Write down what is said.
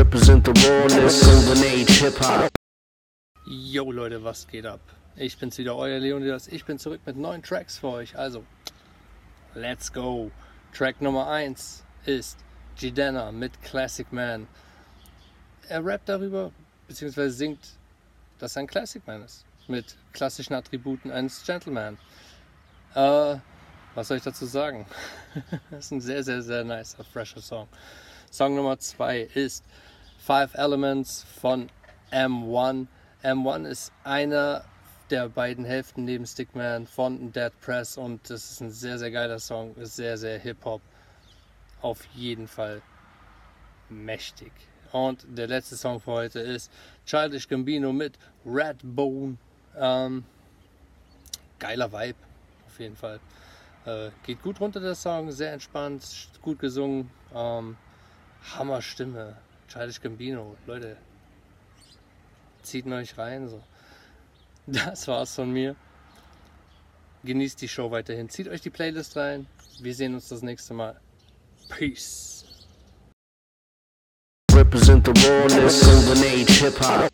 Represent the rawness, golden age hip. Yo Leute, was geht ab? Ich bin's wieder, euer Leonidas. Ich bin zurück mit neuen Tracks für euch. Also, let's go. Track Nummer 1 ist Jidana mit Classic Man. Er rappt darüber, beziehungsweise singt, dass er ein Classic Man ist. Mit klassischen Attributen eines Gentleman. Äh, was soll ich dazu sagen? das ist ein sehr, sehr, sehr nicer, fresher Song. Song Nummer 2 ist Five Elements von M1. M1 ist einer der beiden Hälften neben Stickman von Dead Press und das ist ein sehr, sehr geiler Song. Ist sehr, sehr Hip-Hop. Auf jeden Fall mächtig. Und der letzte Song für heute ist Childish Gambino mit Redbone. Ähm, geiler Vibe, auf jeden Fall. Äh, geht gut runter der Song, sehr entspannt, gut gesungen. Ähm, Hammer Stimme. Childish Gambino. Leute, zieht euch rein. So. Das war's von mir. Genießt die Show weiterhin. Zieht euch die Playlist rein. Wir sehen uns das nächste Mal. Peace. Represent the.